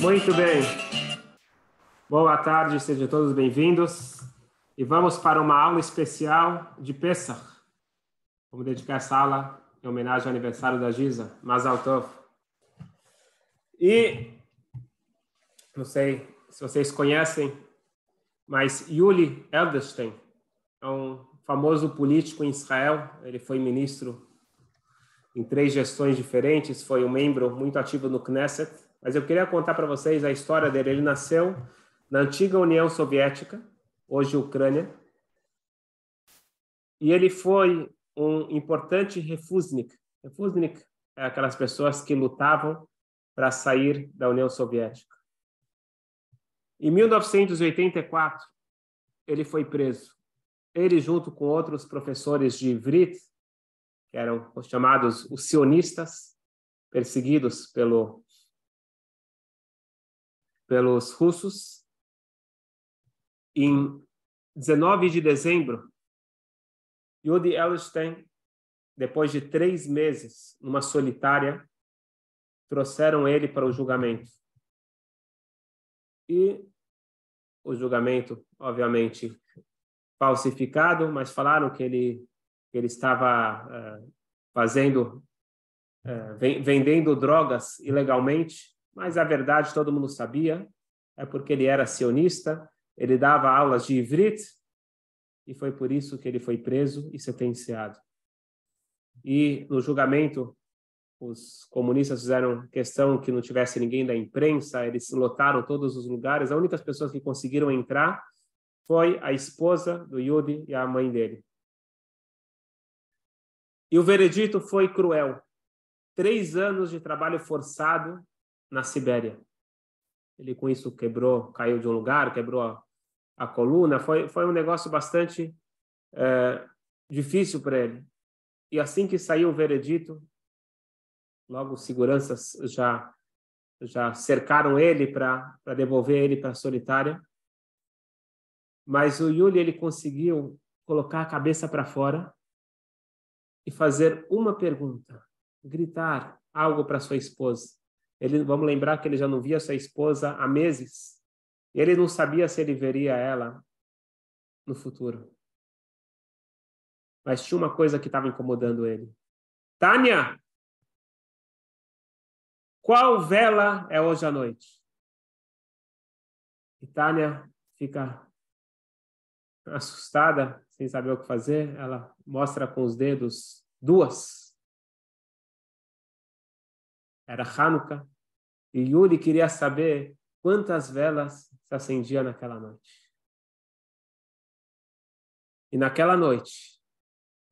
Muito bem. Boa tarde, sejam todos bem-vindos. E vamos para uma aula especial de Pesach. Vamos dedicar essa aula em homenagem ao aniversário da Giza, Mazal Tov. E não sei se vocês conhecem, mas Yuli Edelstein é um famoso político em Israel. Ele foi ministro em três gestões diferentes, foi um membro muito ativo no Knesset. Mas eu queria contar para vocês a história dele. Ele nasceu na antiga União Soviética, hoje Ucrânia, e ele foi um importante refusnik. Refusnik é aquelas pessoas que lutavam para sair da União Soviética. Em 1984, ele foi preso. Ele, junto com outros professores de Ivrit, que eram os chamados os sionistas, perseguidos pelo, pelos russos, em 19 de dezembro, Yudi Elstein, depois de três meses numa solitária, trouxeram ele para o julgamento. E o julgamento, obviamente, falsificado, mas falaram que ele, que ele estava uh, fazendo, uh, vendendo drogas ilegalmente, mas a verdade todo mundo sabia, é porque ele era sionista, ele dava aulas de Ivrit, e foi por isso que ele foi preso e sentenciado. E no julgamento, os comunistas fizeram questão que não tivesse ninguém da imprensa, eles lotaram todos os lugares. As únicas pessoas que conseguiram entrar foi a esposa do Yudi e a mãe dele. E o veredito foi cruel. Três anos de trabalho forçado na Sibéria. Ele com isso quebrou, caiu de um lugar, quebrou a, a coluna. Foi, foi um negócio bastante é, difícil para ele. E assim que saiu o veredito, Logo, os seguranças já já cercaram ele para devolver ele para a solitária. Mas o Yuli ele conseguiu colocar a cabeça para fora e fazer uma pergunta, gritar algo para sua esposa. Ele, vamos lembrar que ele já não via sua esposa há meses. Ele não sabia se ele veria ela no futuro. Mas tinha uma coisa que estava incomodando ele. Tânia, qual vela é hoje à noite? E Tânia fica assustada, sem saber o que fazer. Ela mostra com os dedos duas. Era Hanukkah. E Yuri queria saber quantas velas se acendia naquela noite. E naquela noite,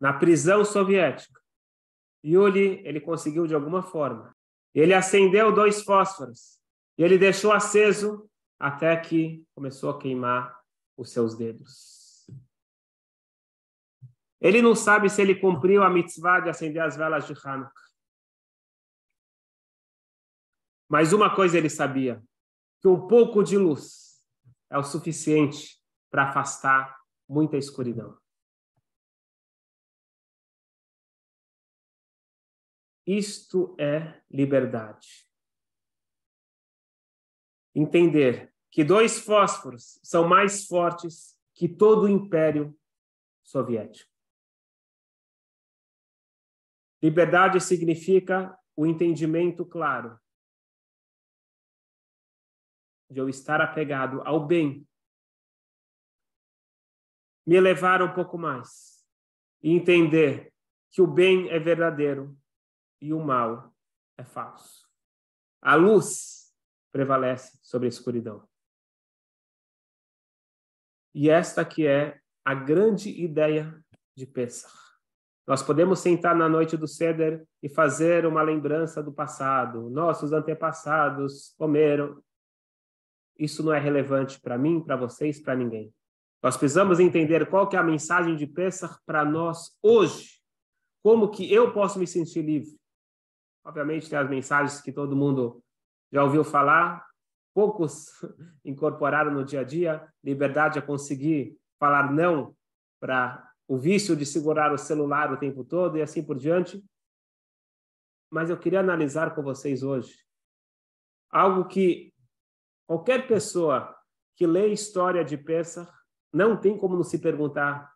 na prisão soviética, Yuli ele conseguiu de alguma forma ele acendeu dois fósforos e ele deixou aceso até que começou a queimar os seus dedos. Ele não sabe se ele cumpriu a mitzvah de acender as velas de Hanukkah. Mas uma coisa ele sabia, que um pouco de luz é o suficiente para afastar muita escuridão. Isto é liberdade. Entender que dois fósforos são mais fortes que todo o império soviético. Liberdade significa o entendimento claro de eu estar apegado ao bem, me elevar um pouco mais e entender que o bem é verdadeiro e o mal é falso. A luz prevalece sobre a escuridão. E esta que é a grande ideia de Pesach. Nós podemos sentar na noite do Seder e fazer uma lembrança do passado. Nossos antepassados comeram. Isso não é relevante para mim, para vocês, para ninguém. Nós precisamos entender qual que é a mensagem de Pesach para nós hoje. Como que eu posso me sentir livre? Obviamente, tem as mensagens que todo mundo já ouviu falar, poucos incorporaram no dia a dia. Liberdade é conseguir falar não para o vício de segurar o celular o tempo todo e assim por diante. Mas eu queria analisar com vocês hoje algo que Qualquer pessoa que lê história de Pesach não tem como não se perguntar.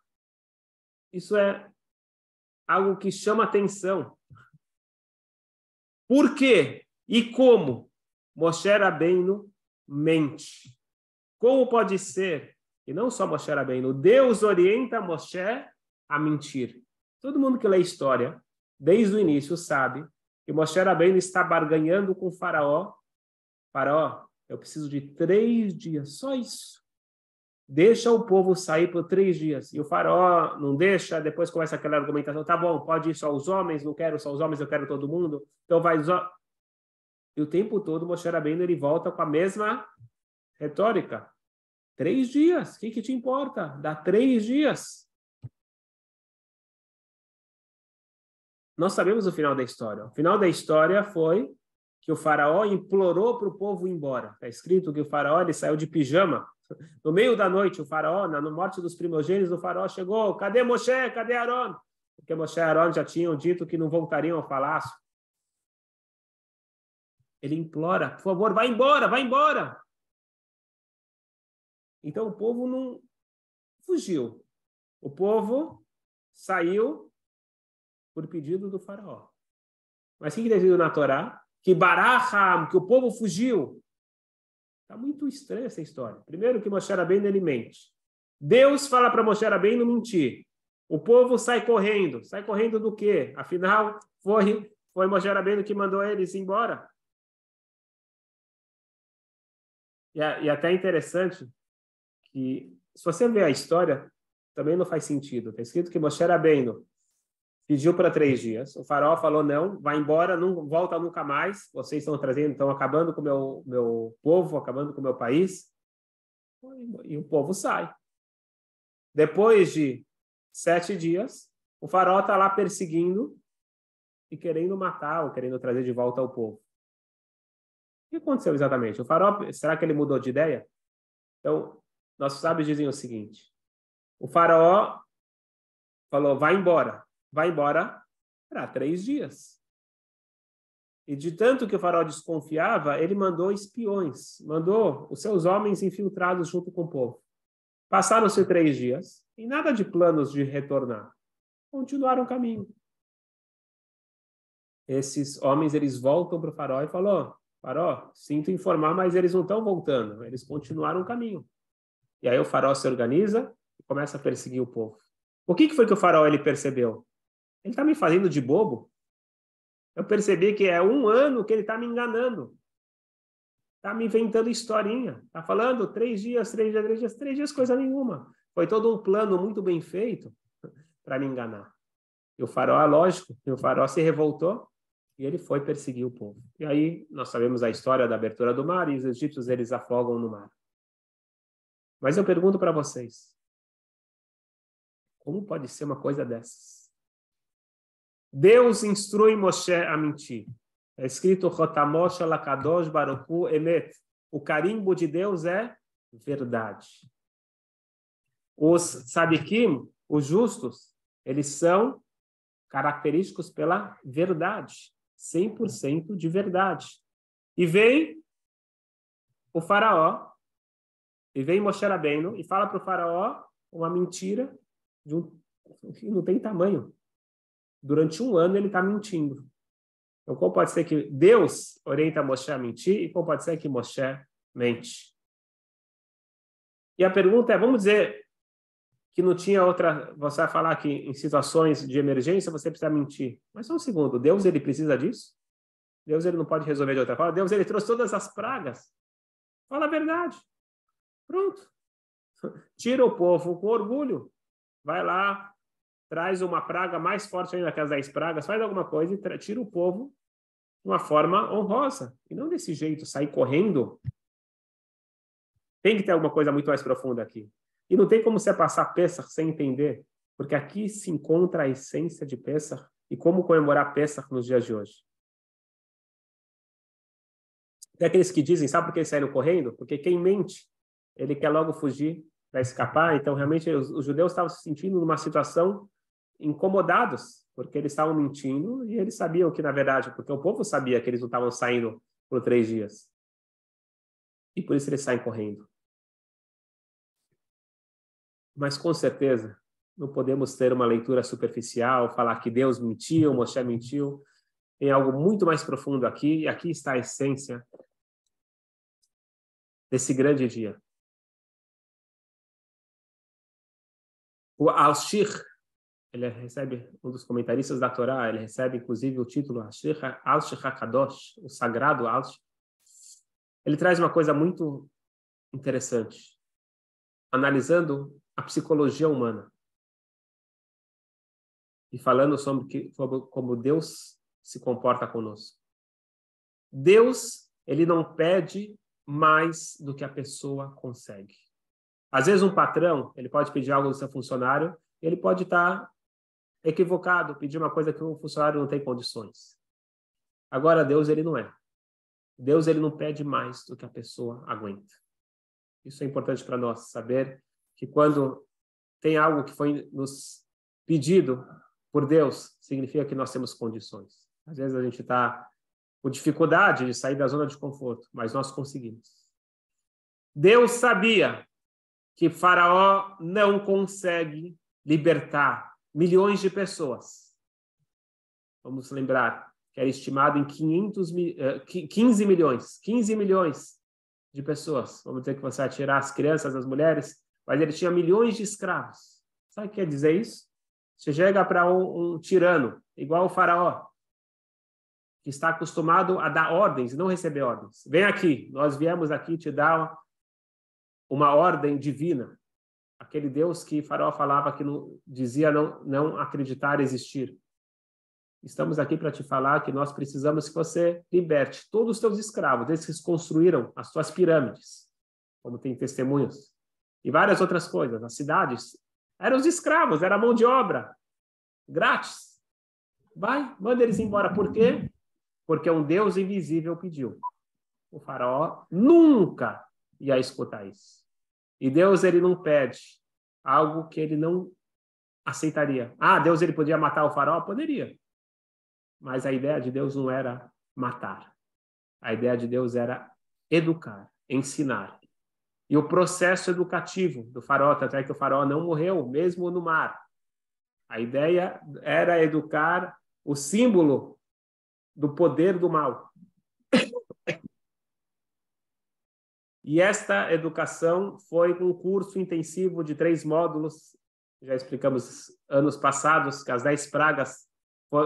Isso é algo que chama atenção. Por quê e como Moshe Rabbeinu mente? Como pode ser? E não só Moshe Rabbeinu, Deus orienta Moshe a mentir. Todo mundo que lê história, desde o início, sabe que Moshe Rabbeinu está barganhando com o faraó. Faraó, eu preciso de três dias, só isso. Deixa o povo sair por três dias. E o faraó não deixa, depois começa aquela argumentação, tá bom, pode ir só os homens, não quero só os homens, eu quero todo mundo. Então vai... E o tempo todo, Moshe Rabbeinu, ele volta com a mesma retórica. Três dias, o que, que te importa? Dá três dias. Nós sabemos o final da história. O final da história foi que o faraó implorou para o povo ir embora. Está escrito que o faraó ele saiu de pijama. No meio da noite, o faraó, na morte dos primogênitos, o faraó chegou. Cadê Moshe? Cadê Aaron? Porque Moshe e Aaron já tinham dito que não voltariam ao palácio. Ele implora, por favor, vai embora, vai embora. Então o povo não fugiu. O povo saiu por pedido do faraó. Mas o que está escrito na Torá? Que Baraham, que o povo fugiu. Está muito estranha essa história. Primeiro que Moshe Rabbeinu ele mente. Deus fala para Moshe Rabbeinu mentir. O povo sai correndo. Sai correndo do quê? Afinal, foi, foi Moshe Rabbeinu que mandou eles embora. E, e até interessante que, se você ver a história, também não faz sentido. Está escrito que Moshe Rabbeinu pediu para três dias. O faraó falou não, vai embora, não volta nunca mais. Vocês estão trazendo, estão acabando com meu meu povo, acabando com meu país. E o povo sai. Depois de sete dias, o faraó está lá perseguindo e querendo matar ou querendo trazer de volta o povo. O que aconteceu exatamente? O faraó, será que ele mudou de ideia? Então, nossos sábios dizem o seguinte: o faraó falou, vai embora vai embora para três dias. E de tanto que o faraó desconfiava, ele mandou espiões, mandou os seus homens infiltrados junto com o povo. Passaram-se três dias e nada de planos de retornar. Continuaram o caminho. Esses homens, eles voltam para o faraó e falam, faraó, sinto informar, mas eles não estão voltando. Eles continuaram o caminho. E aí o faraó se organiza e começa a perseguir o povo. O que, que foi que o faraó ele percebeu? Ele está me fazendo de bobo. Eu percebi que é um ano que ele está me enganando. Está me inventando historinha. Está falando três dias, três dias, três dias, três dias, coisa nenhuma. Foi todo um plano muito bem feito para me enganar. E o faraó, lógico, o faraó se revoltou e ele foi perseguir o povo. E aí nós sabemos a história da abertura do mar e os egípcios eles afogam no mar. Mas eu pergunto para vocês, como pode ser uma coisa dessas? Deus instrui Moshe a mentir. É escrito Chotamosh Lakadosh Baruchu Emet. O carimbo de Deus é verdade. Os sadikim, os justos, eles são característicos pela verdade, 100% de verdade. E vem o faraó, e vem Moshe Rabbeinu e fala para o faraó uma mentira de um, que não tem tamanho durante um ano ele está mentindo. Então, como pode ser que Deus orienta Moshe a mentir e como pode ser que Moshe mente? E a pergunta é, vamos dizer que não tinha outra, você vai falar que em situações de emergência você precisa mentir. Mas só um segundo, Deus ele precisa disso? Deus ele não pode resolver de outra forma? Deus ele trouxe todas as pragas. Fala a verdade. Pronto. Tira o povo com orgulho. Vai lá, traz uma praga mais forte ainda que as dez pragas, faz alguma coisa e tira o povo de uma forma honrosa. E não desse jeito, sair correndo. Tem que ter alguma coisa muito mais profunda aqui. E não tem como você passar Pesach sem entender, porque aqui se encontra a essência de Pesach e como comemorar Pesach nos dias de hoje. Tem aqueles que dizem, sabe por que saíram correndo? Porque quem mente, ele quer logo fugir para escapar. Então, realmente, os, os judeus estavam se sentindo numa situação incomodados, porque eles estavam mentindo e eles sabiam que, na verdade, porque o povo sabia que eles não estavam saindo por três dias. E por isso eles saem correndo. Mas com certeza não podemos ter uma leitura superficial, falar que Deus mentiu, Moshe mentiu. Tem algo muito mais profundo aqui, e aqui está a essência desse grande dia. O Al-Shir, ele recebe, um dos comentaristas da Torá, ele recebe inclusive o título Al-Shir HaKadosh, o sagrado Al-Shir. Ele traz uma coisa muito interessante, analisando a psicologia humana e falando sobre, que, sobre como Deus se comporta conosco. Deus, ele não pede mais do que a pessoa consegue. Às vezes um patrão, ele pode pedir algo do seu funcionário, ele pode estar equivocado, pedir uma coisa que o funcionário não tem condições. Agora Deus ele não é. Deus ele não pede mais do que a pessoa aguenta. Isso é importante para nós saber que quando tem algo que foi nos pedido por Deus, significa que nós temos condições. Às vezes a gente está com dificuldade de sair da zona de conforto, mas nós conseguimos. Deus sabia que Faraó não consegue libertar milhões de pessoas. Vamos lembrar que era estimado em 500, 15 eh, milhões, 15 milhões de pessoas. Vamos dizer que você vai tirar as crianças, as mulheres, mas ele tinha milhões de escravos. Sabe o que quer dizer isso? Você chega para um, um tirano, igual o faraó, que está acostumado a dar ordens não receber ordens. Vem aqui, nós viemos aqui te dar uma ordem divina. Aquele Deus que Faraó falava que não, dizia não, não acreditar existir. Estamos aqui para te falar que nós precisamos que você liberte todos os teus escravos, desde que construíram as suas pirâmides, como tem testemunhos, e várias outras coisas. As cidades eram os escravos, era mão de obra, grátis. Vai, manda eles embora. Por quê? porque um Deus invisível pediu. O faraó nunca ia escutar isso. E Deus ele não pede algo que ele não aceitaria. Ah, Deus ele podia matar o faraó? Poderia. Mas a ideia de Deus não era matar. A ideia de Deus era educar, ensinar. E o processo educativo do faraó, até que o faraó não morreu, mesmo no mar. A ideia era educar o símbolo do poder do mal. E esta educação foi um curso intensivo de três módulos. Já explicamos anos passados que as dez pragas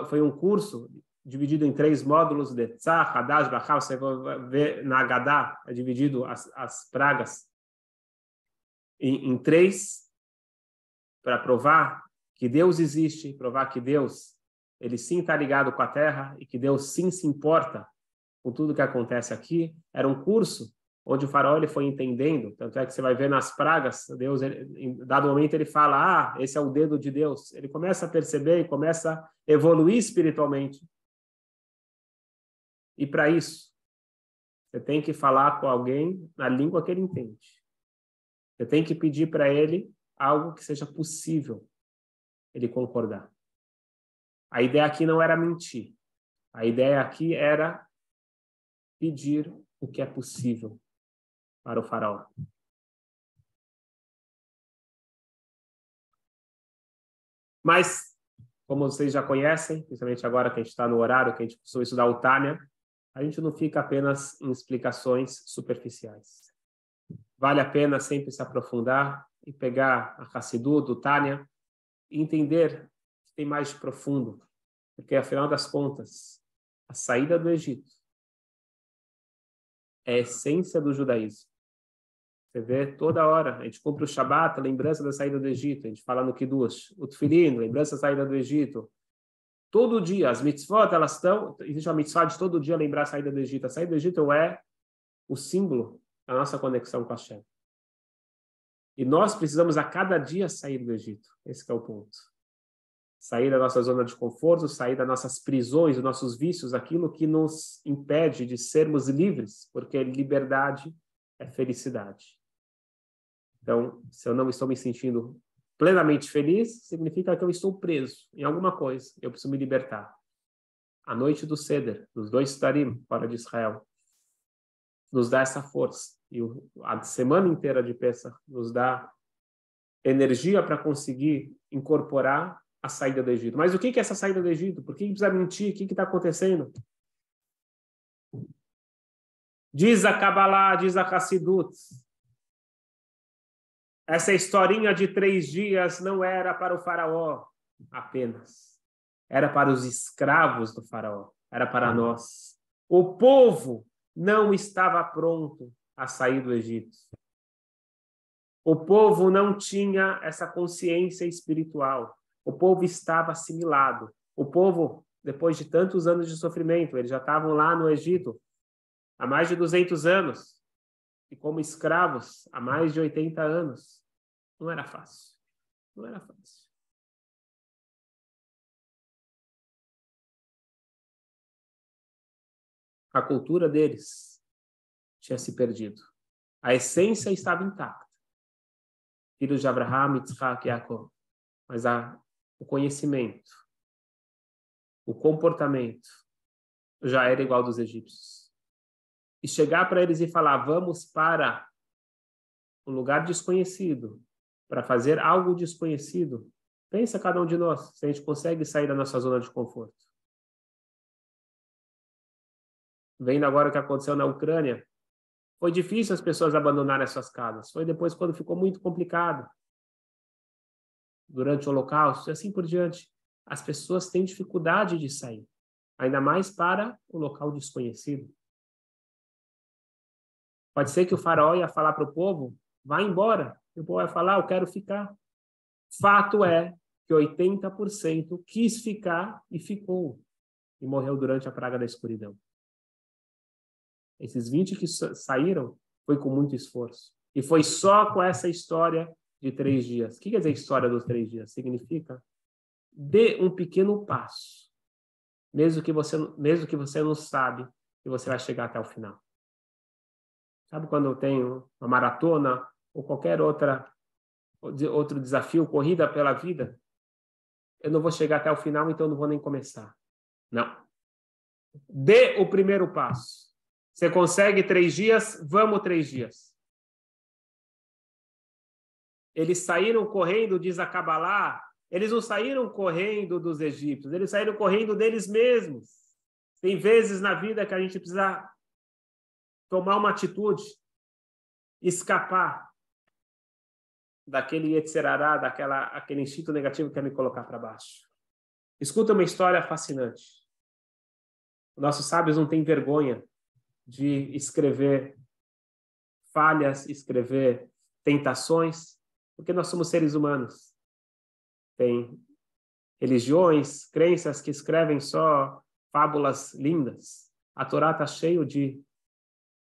foi, um curso dividido em três módulos de Tzah, Hadash, Bachal. Você vai ver na Haggadah, é dividido as, as pragas em, em três para provar que Deus existe, provar que Deus ele sim está ligado com a Terra e que Deus sim se importa com tudo que acontece aqui. Era um curso onde o faraó ele foi entendendo, tanto é que você vai ver nas pragas, Deus, ele, em dado momento ele fala, ah, esse é o dedo de Deus. Ele começa a perceber e começa a evoluir espiritualmente. E para isso, você tem que falar com alguém na língua que ele entende. Você tem que pedir para ele algo que seja possível ele concordar. A ideia aqui não era mentir. A ideia aqui era pedir o que é possível para o faraó. Mas, como vocês já conhecem, principalmente agora que a gente está no horário que a gente costuma estudar o Tânia, a gente não fica apenas em explicações superficiais. Vale a pena sempre se aprofundar e pegar a Hassidu do Tânia e entender tem mais de profundo, porque afinal das contas, a saída do Egito é a essência do judaísmo. Você vê toda hora, a gente cumpre o Shabat, a lembrança da saída do Egito, a gente fala no Kiddush, o Tfilim, lembrança da saída do Egito. Todo dia, as mitzvot, elas estão, existe uma mitzvah de todo dia lembrar a saída do Egito. A saída do Egito é o símbolo da nossa conexão com a Hashem. E nós precisamos a cada dia sair do Egito. Esse é o ponto sair da nossa zona de conforto, sair das nossas prisões, dos nossos vícios, aquilo que nos impede de sermos livres, porque liberdade é felicidade. Então, se eu não estou me sentindo plenamente feliz, significa que eu estou preso em alguma coisa, eu preciso me libertar. A noite do Seder, dos dois Tarim, fora de Israel. nos dá essa força. E a semana inteira de Pesach nos dá energia para conseguir incorporar a saída do Egito. Mas o que é essa saída do Egito? Por que precisa mentir? O que está acontecendo? Diz a Kabbalah, diz a Hassidut, essa historinha de três dias não era para o faraó apenas. Era para os escravos do faraó. Era para nós. O povo não estava pronto a sair do Egito. O povo não tinha essa consciência espiritual. O povo estava assimilado. O povo, depois de tantos anos de sofrimento, eles já estavam lá no Egito há mais de 200 anos e como escravos há mais de 80 anos. Não era fácil. Não era fácil. A cultura deles tinha se perdido. A essência estava intacta. Filhos de Abraham, Yitzhak e Jacob. Mas a, o conhecimento, o comportamento já era igual dos egípcios. E chegar para eles e falar: vamos para um lugar desconhecido, para fazer algo desconhecido. Pensa cada um de nós, se a gente consegue sair da nossa zona de conforto. Vendo agora o que aconteceu na Ucrânia, foi difícil as pessoas abandonarem as suas casas. Foi depois quando ficou muito complicado. Durante o Holocausto e assim por diante. As pessoas têm dificuldade de sair, ainda mais para o local desconhecido. Pode ser que o faraó ia falar para o povo: vá embora. E o povo vai falar: eu quero ficar. Fato é que 80% quis ficar e ficou. E morreu durante a praga da escuridão. Esses 20 que saíram foi com muito esforço. E foi só com essa história de três dias. O que quer dizer história dos três dias? Significa dê um pequeno passo, mesmo que você mesmo que você não sabe que você vai chegar até o final. Sabe quando eu tenho uma maratona ou qualquer outra outro desafio, corrida pela vida? Eu não vou chegar até o final, então não vou nem começar. Não. Dê o primeiro passo. Você consegue três dias? Vamos três dias. Eles saíram correndo, diz a Kabbalah, eles não saíram correndo dos egípcios, eles saíram correndo deles mesmos. Tem vezes na vida que a gente precisa tomar uma atitude, escapar daquele Yetzerará, daquela aquele instinto negativo que quer me colocar para baixo. Escuta uma história fascinante. Nossos sábios não têm vergonha de escrever falhas, escrever tentações, porque nós somos seres humanos. Tem religiões, crenças que escrevem só fábulas lindas. A Torá está cheio de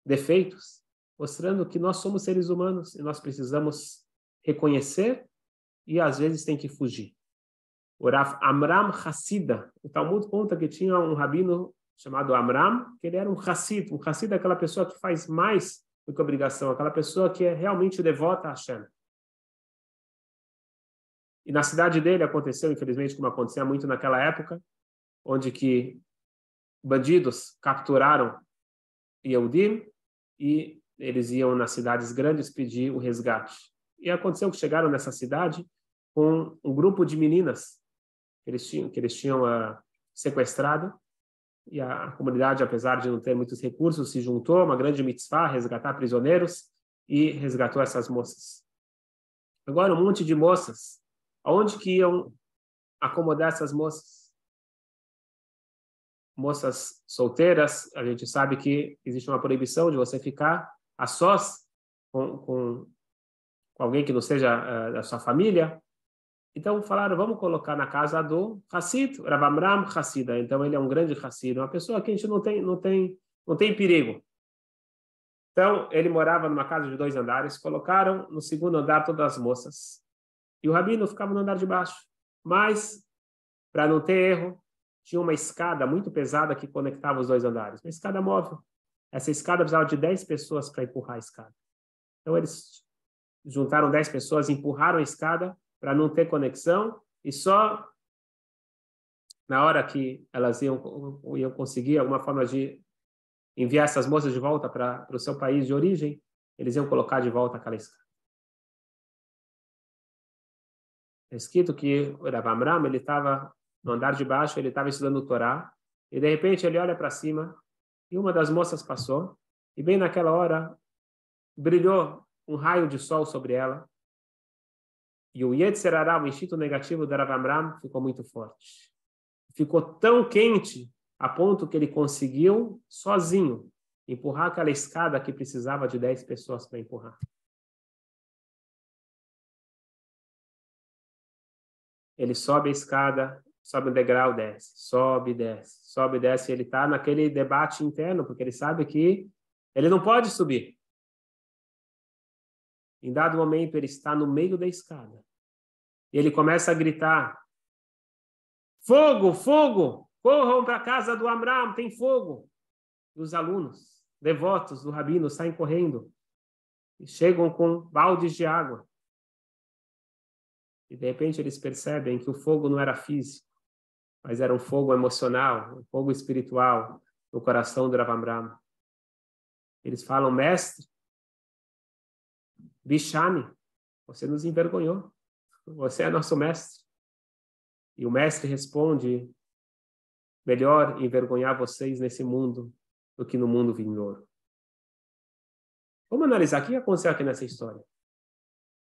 defeitos, mostrando que nós somos seres humanos e nós precisamos reconhecer e às vezes tem que fugir. O Amram Hassida, o Talmud conta que tinha um rabino chamado Amram, que ele era um Hassid. Um Hassid é aquela pessoa que faz mais do que obrigação, aquela pessoa que é realmente devota a Hashem. E na cidade dele aconteceu, infelizmente, como acontecia muito naquela época, onde que bandidos capturaram Yehudim e eles iam nas cidades grandes pedir o resgate. E aconteceu que chegaram nessa cidade com um grupo de meninas que eles tinham, que eles tinham uh, sequestrado e a comunidade, apesar de não ter muitos recursos, se juntou, uma grande mitzvah, resgatar prisioneiros, e resgatou essas moças. Agora, um monte de moças, aonde que iam acomodar essas moças? Moças solteiras, a gente sabe que existe uma proibição de você ficar a sós com, com, com alguém que não seja uh, da sua família, então falaram, vamos colocar na casa do Hassid, Rabamram Hassida. Então ele é um grande Hassid, uma pessoa que a gente não tem, não tem, não tem perigo. Então ele morava numa casa de dois andares, colocaram no segundo andar todas as moças. E o rabino ficava no andar de baixo. Mas, para não ter erro, tinha uma escada muito pesada que conectava os dois andares. Uma escada móvel. Essa escada precisava de 10 pessoas para empurrar a escada. Então eles juntaram 10 pessoas, empurraram a escada para não ter conexão e só na hora que elas iam, iam conseguir alguma forma de enviar essas moças de volta para o seu país de origem, eles iam colocar de volta aquela escada. É escrito que o Rav Amram, ele estava no andar de baixo, ele estava estudando o Torá, e de repente ele olha para cima, e uma das moças passou, e bem naquela hora brilhou um raio de sol sobre ela, e o Yetzerará, o instinto negativo do Rav Amram, ficou muito forte. Ficou tão quente a ponto que ele conseguiu, sozinho, empurrar aquela escada que precisava de 10 pessoas para empurrar. Ele sobe a escada, sobe um degrau, desce, sobe, desce, sobe, desce. Ele está naquele debate interno, porque ele sabe que ele não pode subir. Em dado momento, ele está no meio da escada. E ele começa a gritar: Fogo, fogo! Corram para a casa do Amram, tem fogo! E os alunos, devotos do rabino, saem correndo e chegam com baldes de água. E de repente eles percebem que o fogo não era físico, mas era um fogo emocional, um fogo espiritual no coração do Ravamram. Eles falam, mestre, Bishani, você nos envergonhou. Você é nosso mestre. E o mestre responde: melhor envergonhar vocês nesse mundo do que no mundo vindouro. Vamos analisar o que aconteceu aqui nessa história.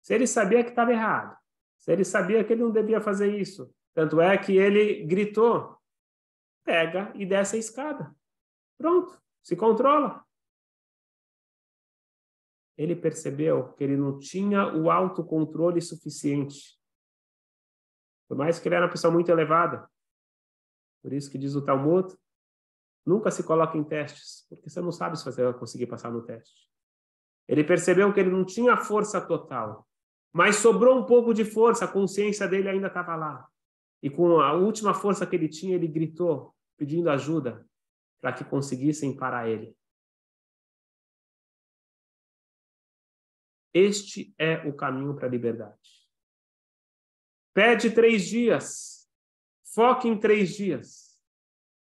Se ele sabia que estava errado, se ele sabia que ele não devia fazer isso, tanto é que ele gritou: pega e desce a escada. Pronto, se controla. Ele percebeu que ele não tinha o autocontrole suficiente. Por mais que ele era uma pessoa muito elevada. Por isso que diz o Talmud, nunca se coloca em testes, porque você não sabe se você vai conseguir passar no teste. Ele percebeu que ele não tinha força total, mas sobrou um pouco de força, a consciência dele ainda estava lá. E com a última força que ele tinha, ele gritou, pedindo ajuda para que conseguissem parar ele. Este é o caminho para a liberdade. Pede três dias, foque em três dias.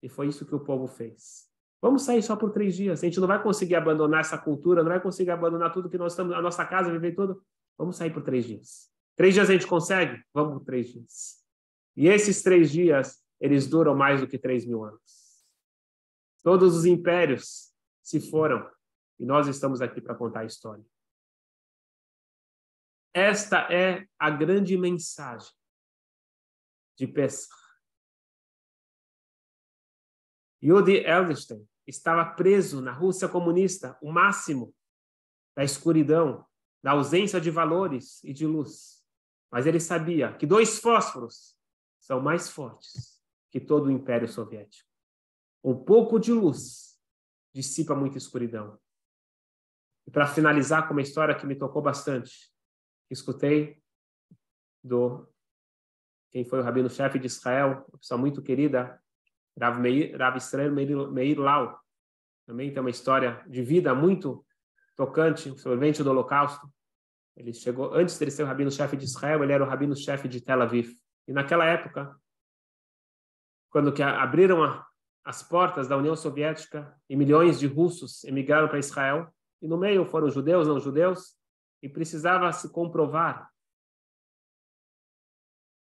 E foi isso que o povo fez. Vamos sair só por três dias. A gente não vai conseguir abandonar essa cultura, não vai conseguir abandonar tudo que nós estamos, a nossa casa, viver tudo. Vamos sair por três dias. Três dias a gente consegue? Vamos por três dias. E esses três dias, eles duram mais do que três mil anos. Todos os impérios se foram e nós estamos aqui para contar a história. Esta é a grande mensagem de Pesach. Yudi Edelstein estava preso na Rússia comunista, o máximo da escuridão, da ausência de valores e de luz. Mas ele sabia que dois fósforos são mais fortes que todo o Império Soviético. Um pouco de luz dissipa muita escuridão. E para finalizar com uma história que me tocou bastante, escutei do quem foi o rabino-chefe de Israel, uma pessoa muito querida, Rav, Meir, Rav Israel Meir, Meir Lau. Também tem uma história de vida muito tocante, sobrevivente do Holocausto. Ele chegou, antes de ele ser o rabino-chefe de Israel, ele era o rabino-chefe de Tel Aviv. E naquela época, quando que abriram a, as portas da União Soviética e milhões de russos emigraram para Israel, e no meio foram judeus, não judeus, e precisava se comprovar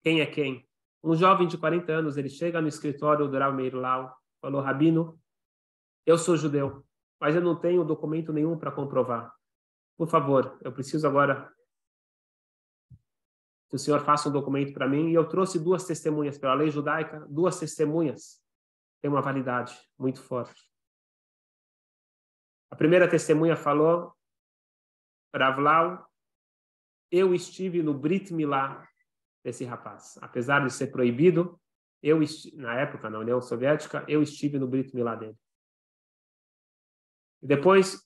quem é quem. Um jovem de 40 anos, ele chega no escritório do Rav Meir Lau, falou, Rabino, eu sou judeu, mas eu não tenho documento nenhum para comprovar. Por favor, eu preciso agora que o senhor faça um documento para mim. E eu trouxe duas testemunhas pela lei judaica, duas testemunhas têm uma validade muito forte. A primeira testemunha falou, Ravlau, eu estive no Brit Milá desse rapaz. Apesar de ser proibido, eu na época, na União Soviética, eu estive no Brit Milá dele. E depois,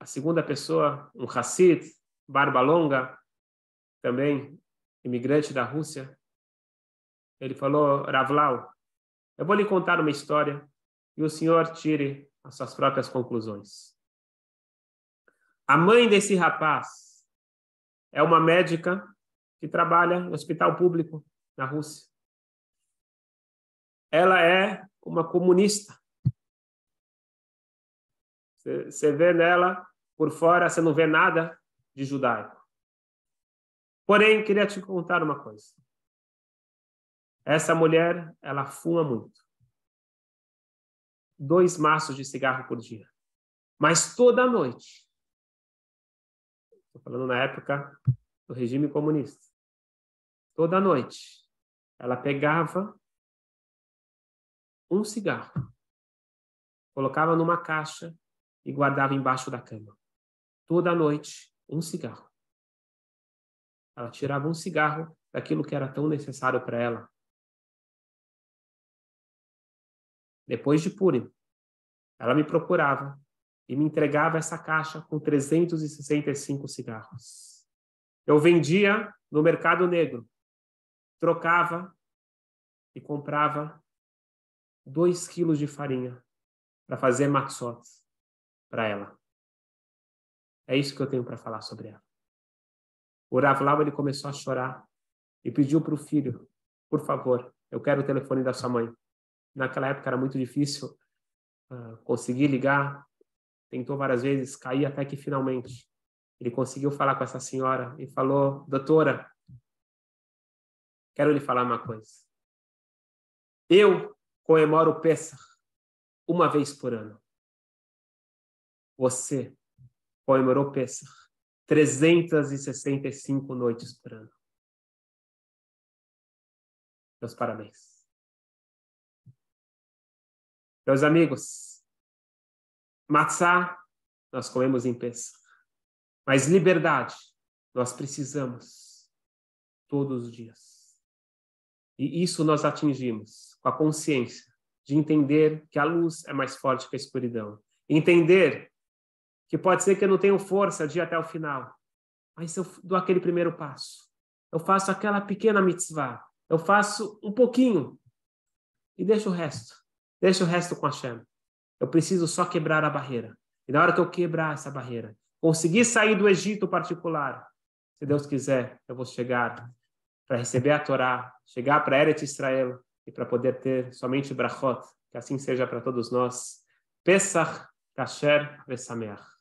a segunda pessoa, um Hassid, barba longa, também imigrante da Rússia, ele falou, Ravlau, eu vou lhe contar uma história e o senhor tire as suas próprias conclusões. A mãe desse rapaz é uma médica que trabalha no hospital público na Rússia. Ela é uma comunista. Você vê nela, por fora, você não vê nada de judaico. Porém, queria te contar uma coisa. Essa mulher, ela fuma muito. Dois maços de cigarro por dia. Mas toda noite. Estou falando na época do regime comunista. Toda noite, ela pegava um cigarro, colocava numa caixa e guardava embaixo da cama. Toda noite, um cigarro. Ela tirava um cigarro daquilo que era tão necessário para ela. Depois de Purim, ela me procurava e me entregava essa caixa com 365 cigarros. Eu vendia no mercado negro, trocava e comprava dois quilos de farinha para fazer matzot para ela. É isso que eu tenho para falar sobre ela. O Rav Lau, ele começou a chorar e pediu para o filho, por favor, eu quero o telefone da sua mãe. Naquela época era muito difícil uh, conseguir ligar, tentou várias vezes, cair até que finalmente ele conseguiu falar com essa senhora e falou, doutora, quero lhe falar uma coisa. Eu comemoro o Pesach uma vez por ano. Você comemorou o Pesach 365 noites por ano. Meus parabéns. Meus amigos, matzá nós comemos em Pesach, mas liberdade nós precisamos todos os dias. E isso nós atingimos com a consciência de entender que a luz é mais forte que a escuridão. Entender que pode ser que eu não tenha força de ir até o final, mas eu dou aquele primeiro passo, eu faço aquela pequena mitzvah, eu faço um pouquinho e deixo o resto. Deixo o resto com a Hashem. Eu preciso só quebrar a barreira. E na hora que eu quebrar essa barreira, conseguir sair do Egito particular, se Deus quiser, eu vou chegar para receber a Torá, chegar para Eretz Israel e para poder ter somente Brachot, que assim seja para todos nós. Pesach Kasher Vesameach.